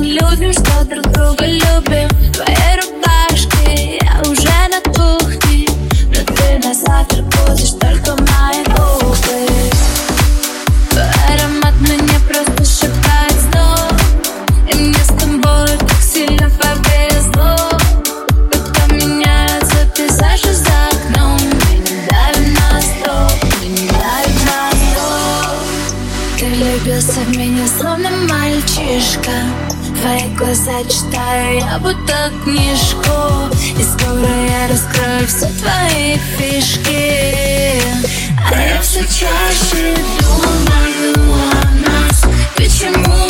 Людям, что друг друга любим. Твоей рубашки Твои глаза читаю я будто книжку. И скоро я раскрою все твои фишки. А я все чаще думаю о нас. Почему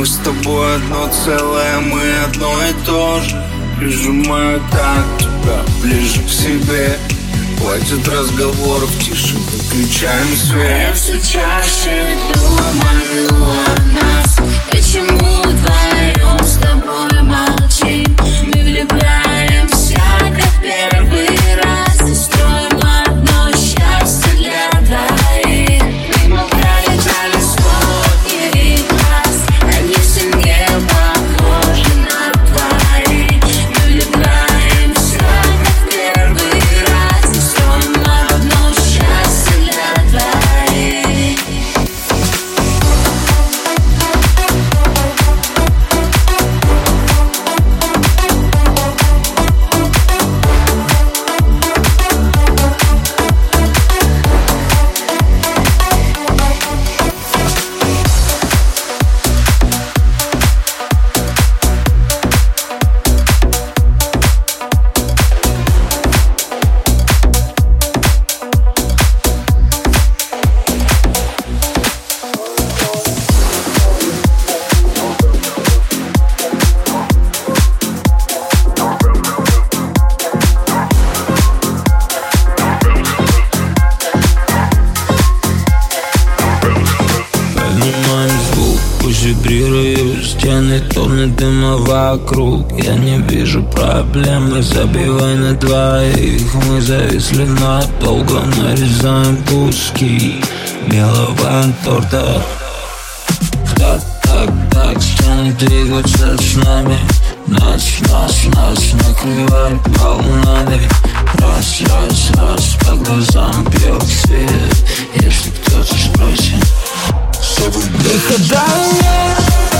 Мы с тобой одно целое, мы одно и то же. Прижимаю так тебя ближе к себе. Хватит разговоров, тише выключаем Я свет все чаще думаю о нас. Почему вдвоем с тобой вокруг. Я не вижу проблемы Забивай на двоих. Мы зависли надолго Нарезаем куски Белого торта. Так, так, так Стены двигаются с нами. Ночь, ночь, ночь Накрывает волнами. Раз, раз, раз По глазам бьет свет. Если кто-то спросит Выхода нет Мы провожаем,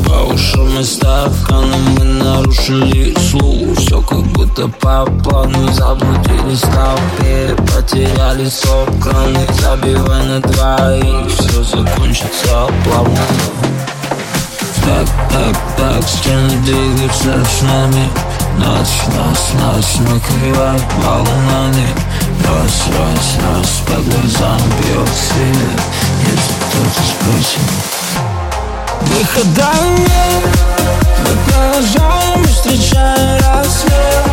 Ушами ставка, но мы нарушили слух Все как будто по плану Заблудились в толпе, потеряли сок Краны забивай на двоих. Все закончится плавно Так, так, так, стены двигаются с нами. Ночь, нас, нас накрывает волнами. Раз, раз, раз, по глазам бьет свет. Если кто-то спросит Выхода нет Мы продолжаем, встречая рассвет.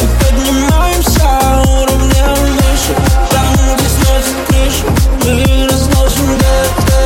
Мы поднимаемся уровнем выше. Там, где сносит крышу Мы разложим где-то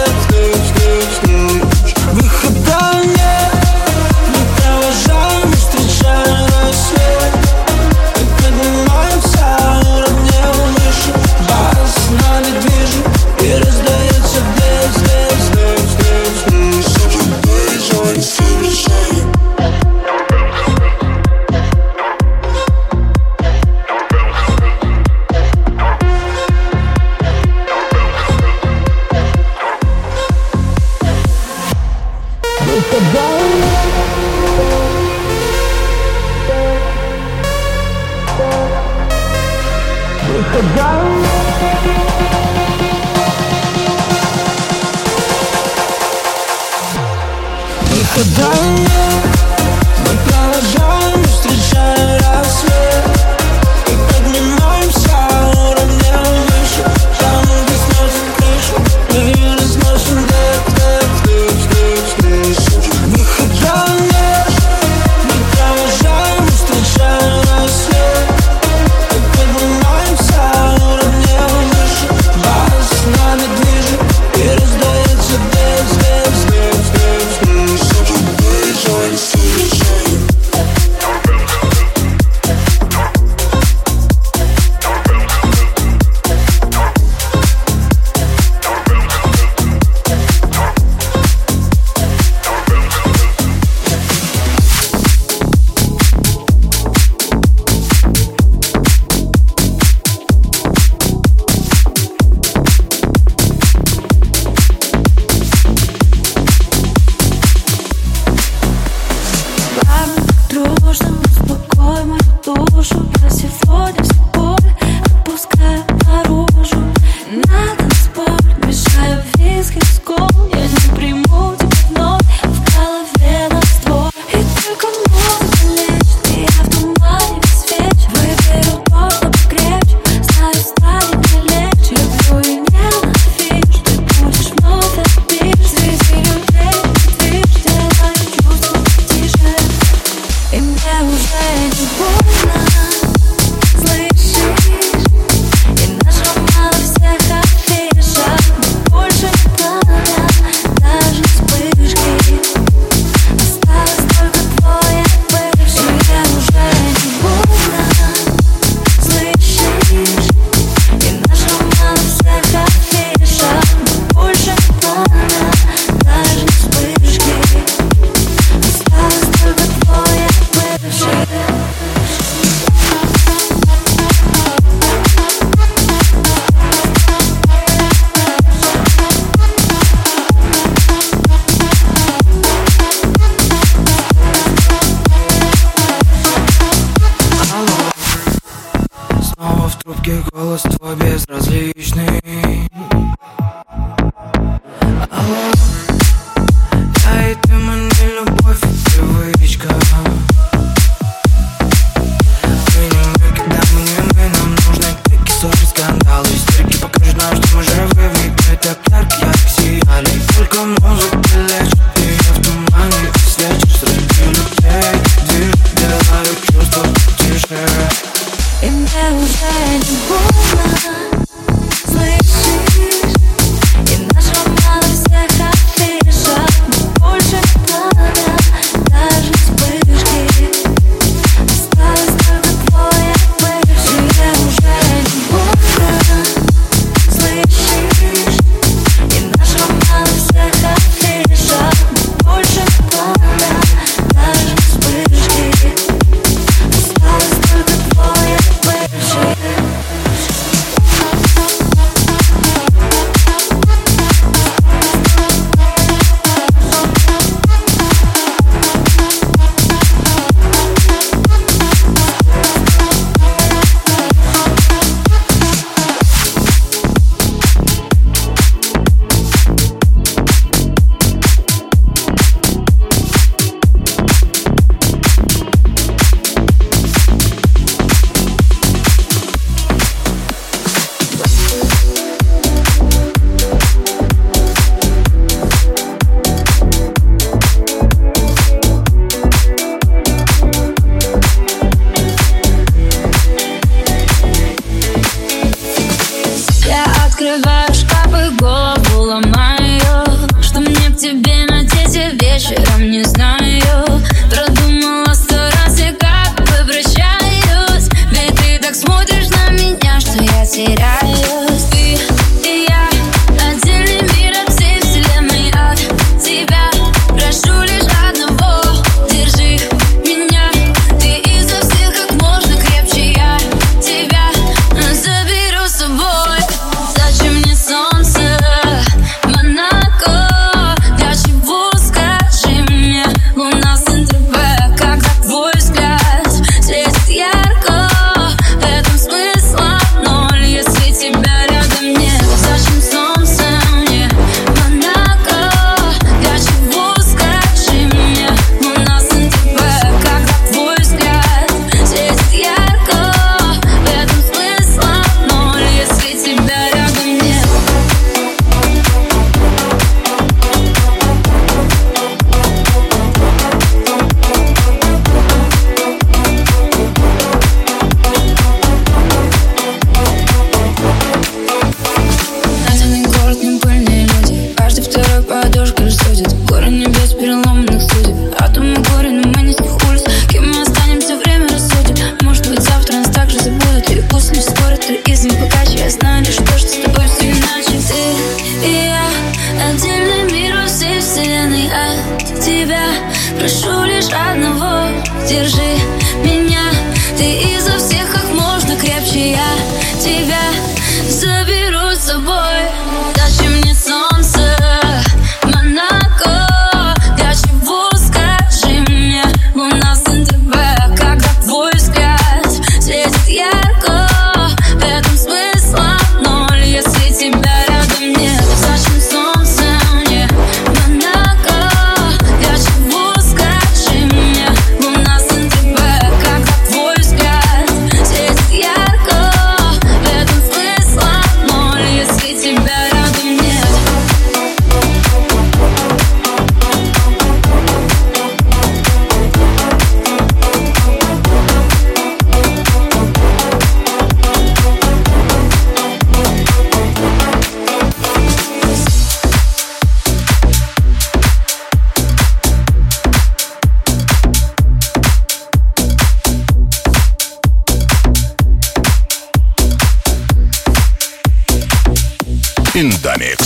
Мегамикс.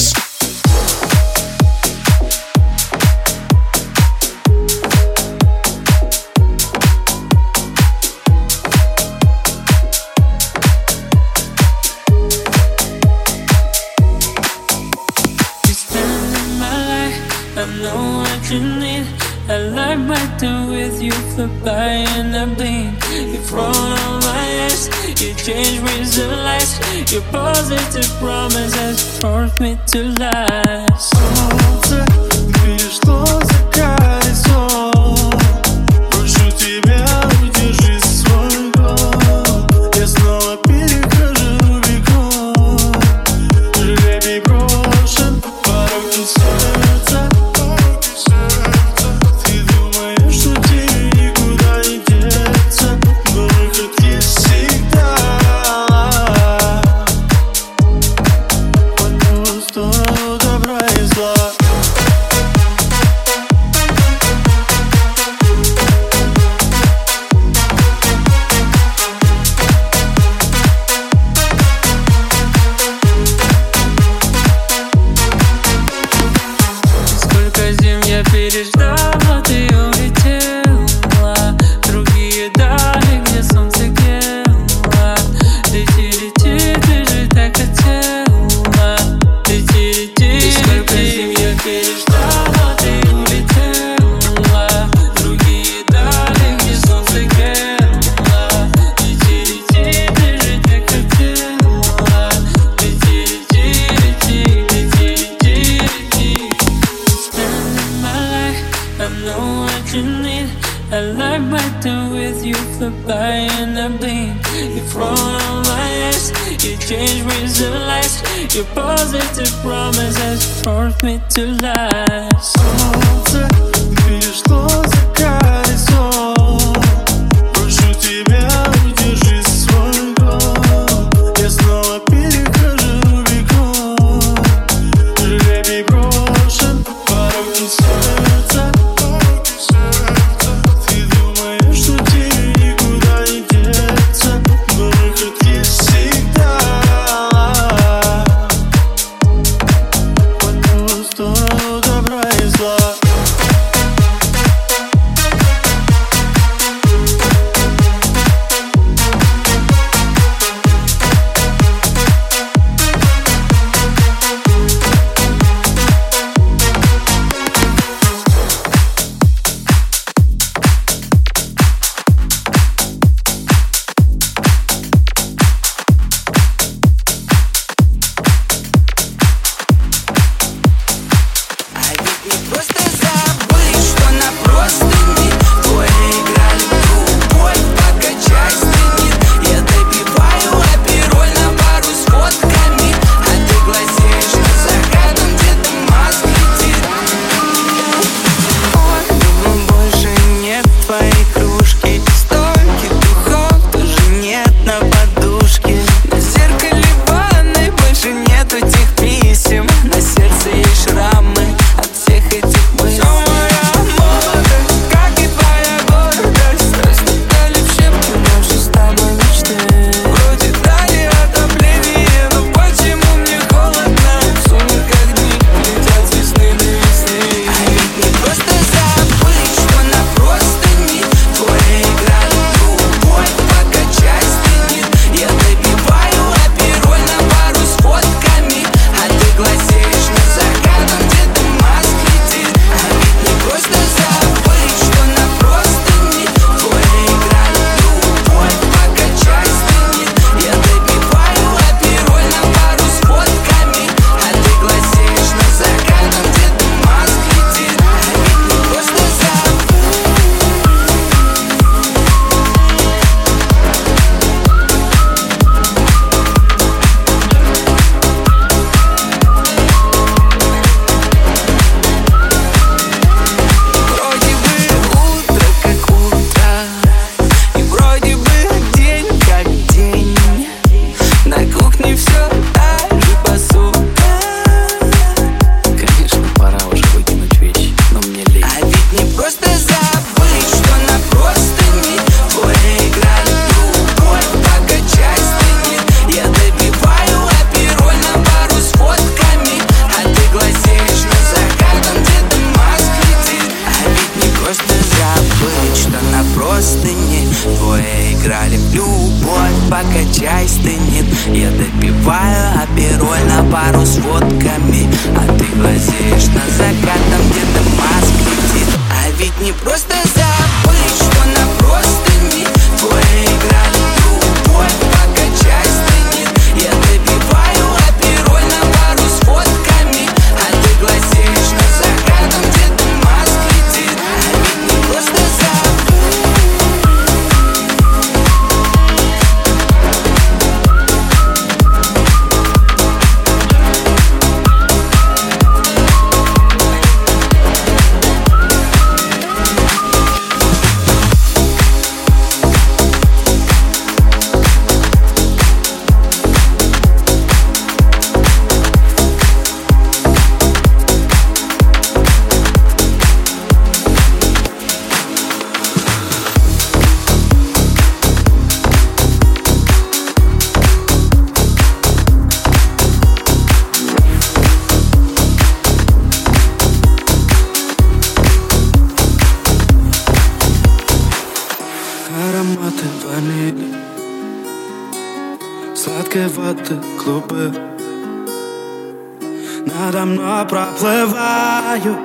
проплываю,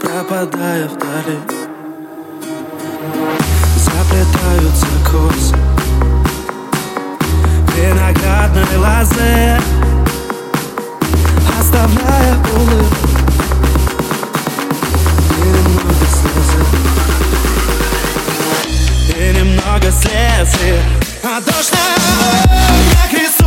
пропадая вдали. Заплетаются косы виноградной лозы Оставляя улыбку И немного слезы. И немного слезы А дождь как рисунок.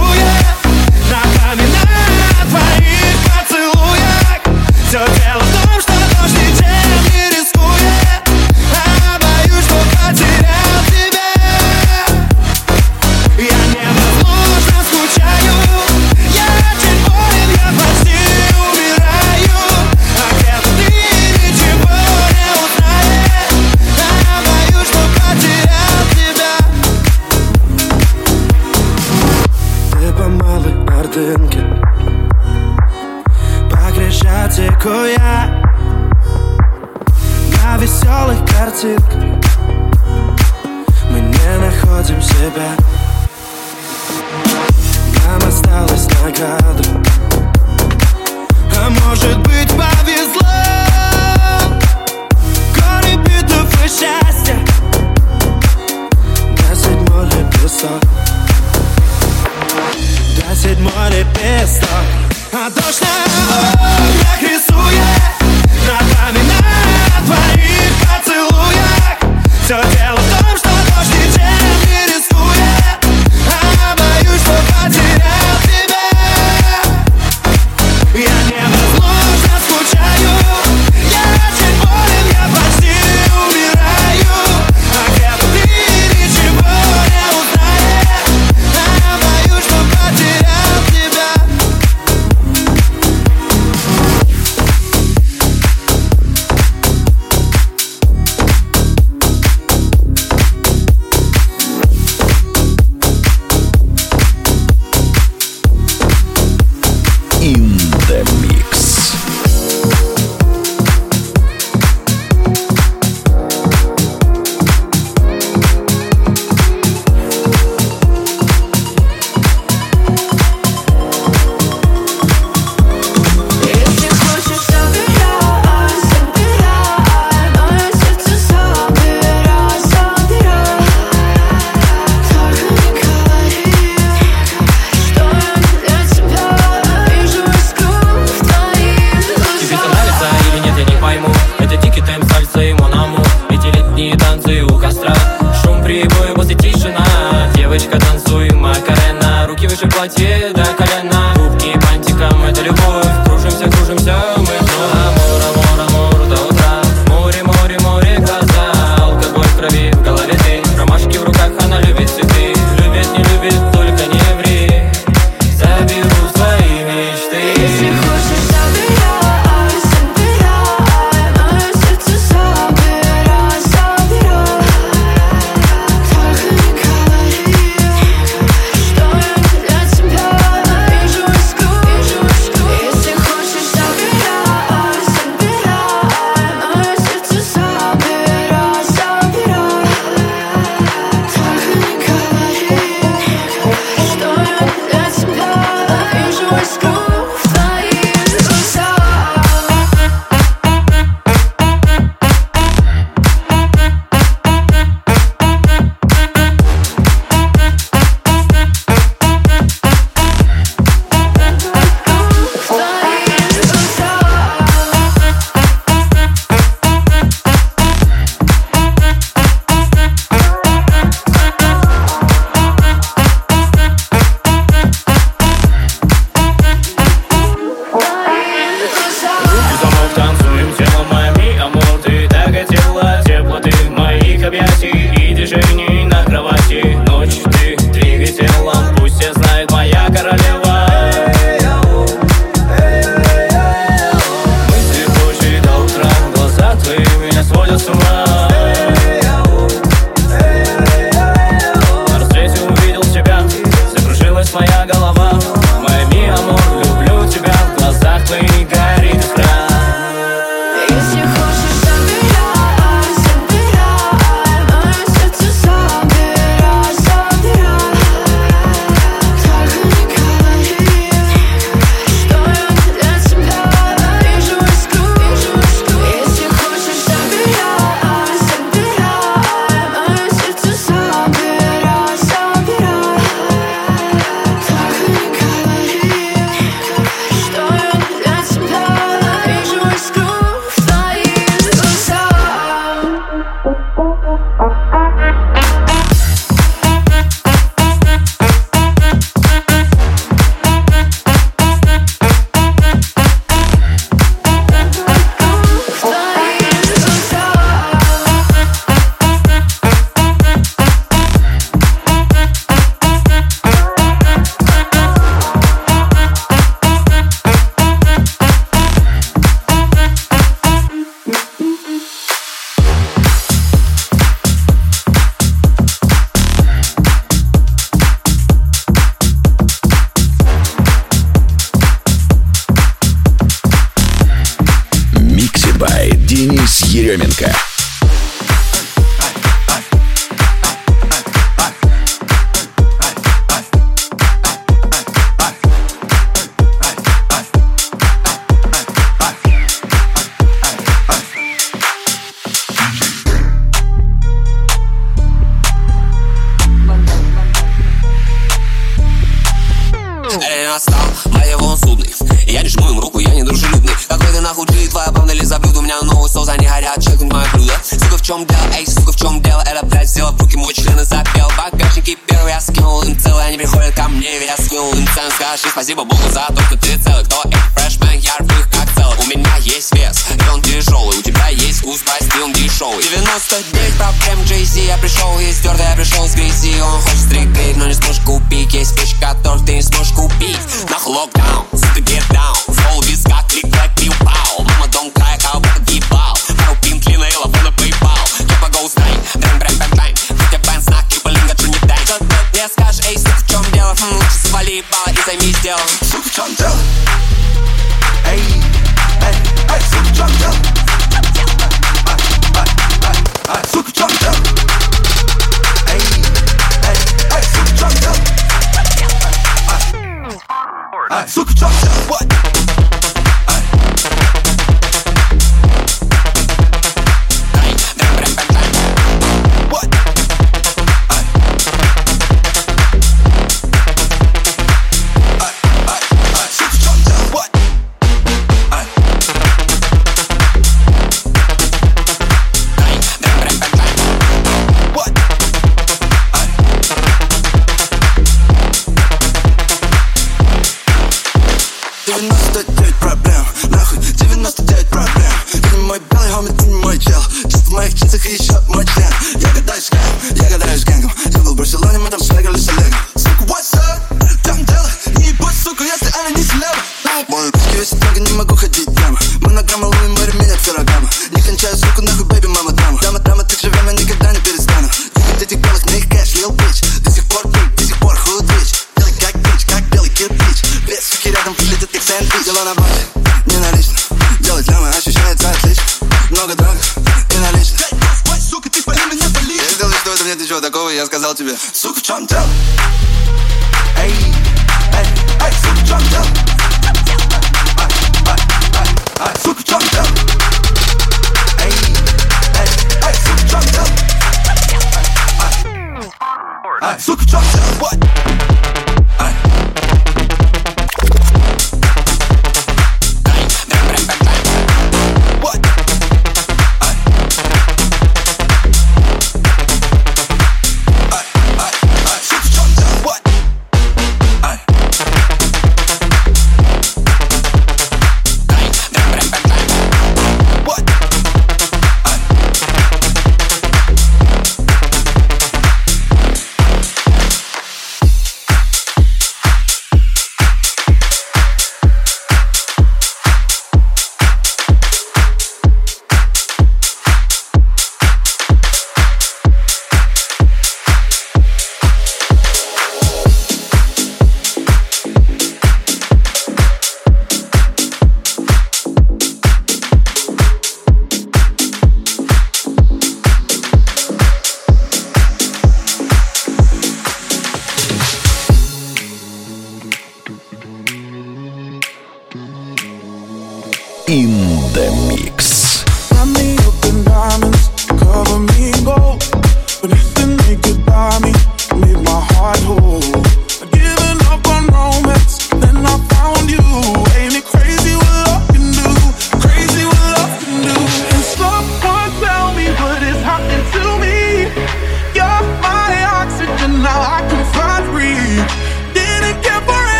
Alright, so good job, what?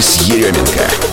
Денис Еременко.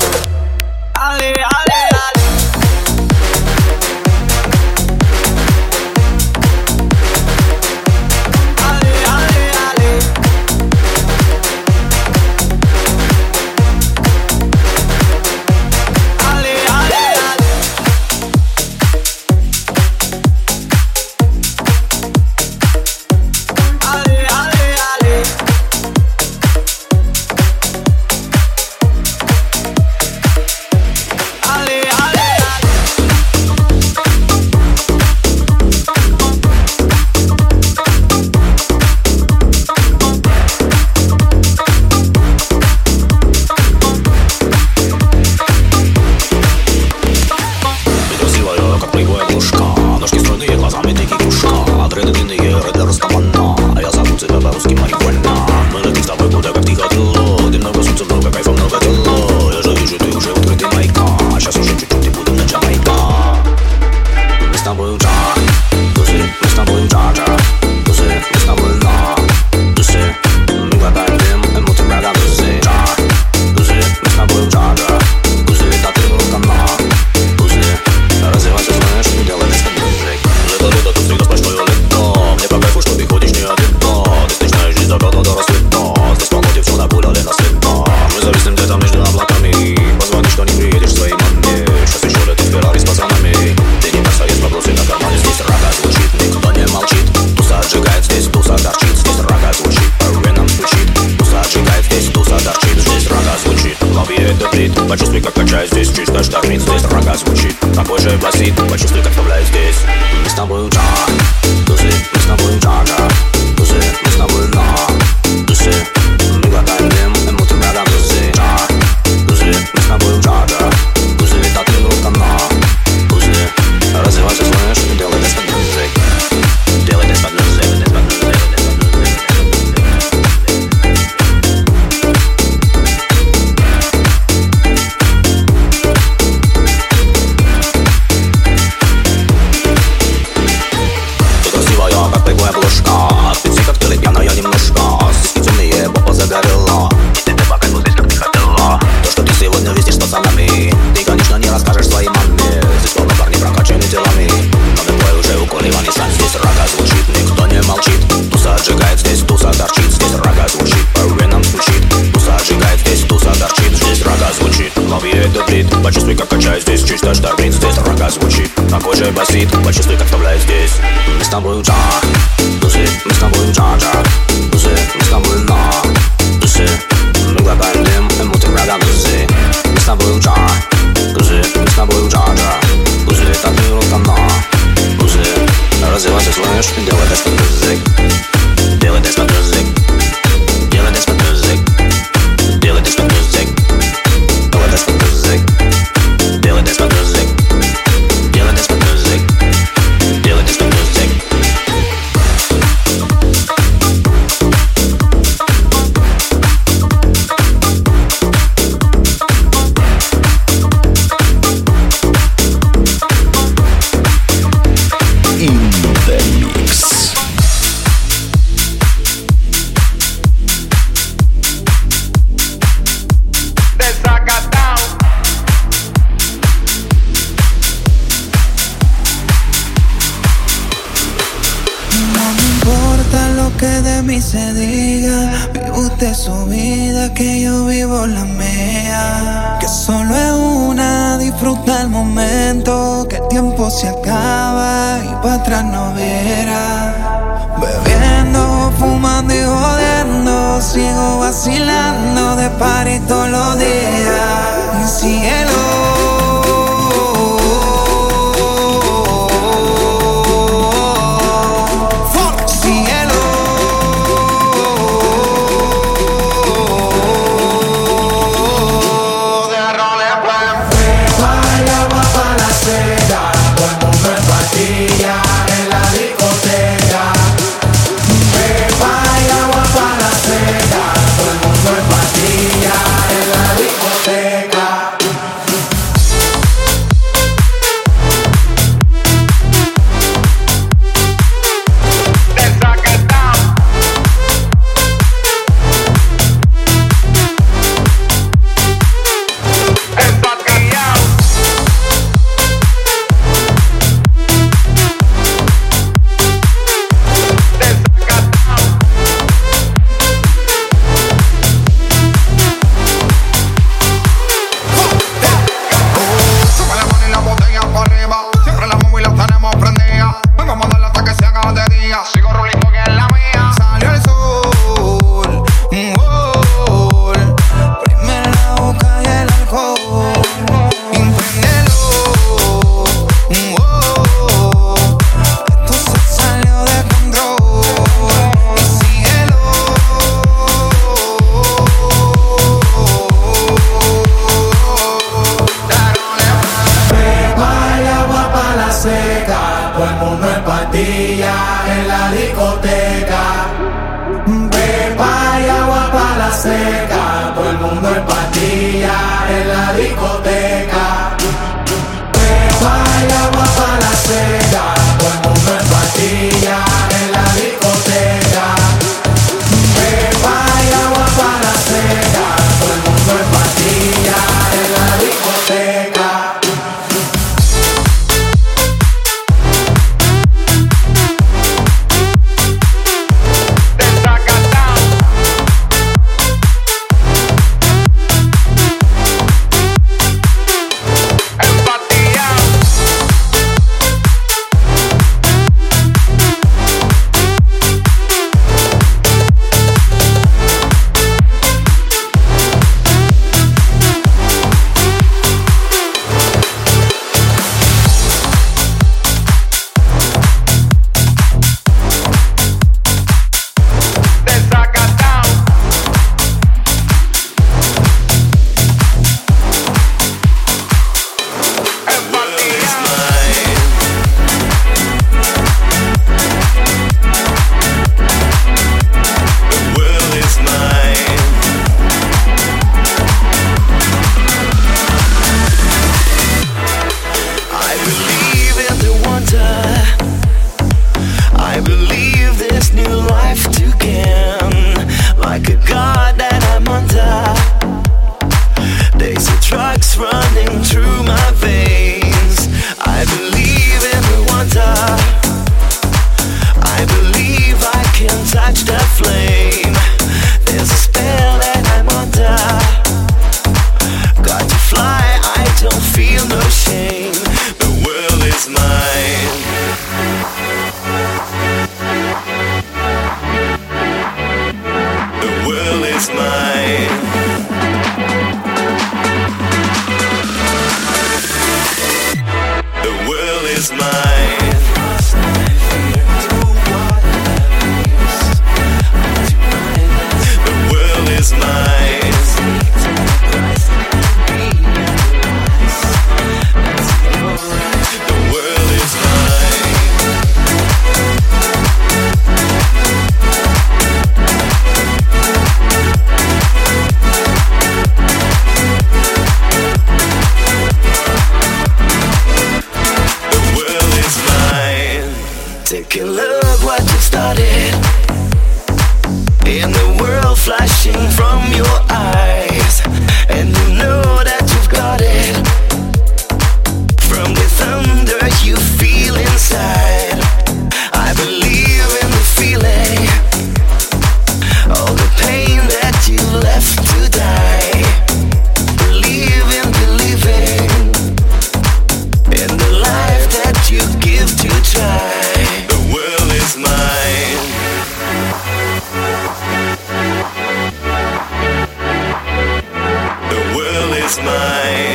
is mine.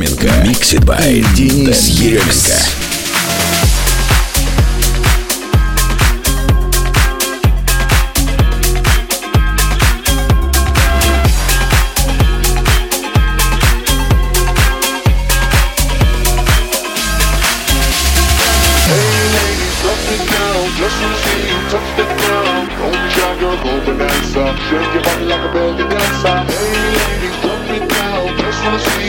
Еременко. Mixed by Денис Еременко. Shake your body like a belly dancer. Hey ladies, drop it down. Just wanna see.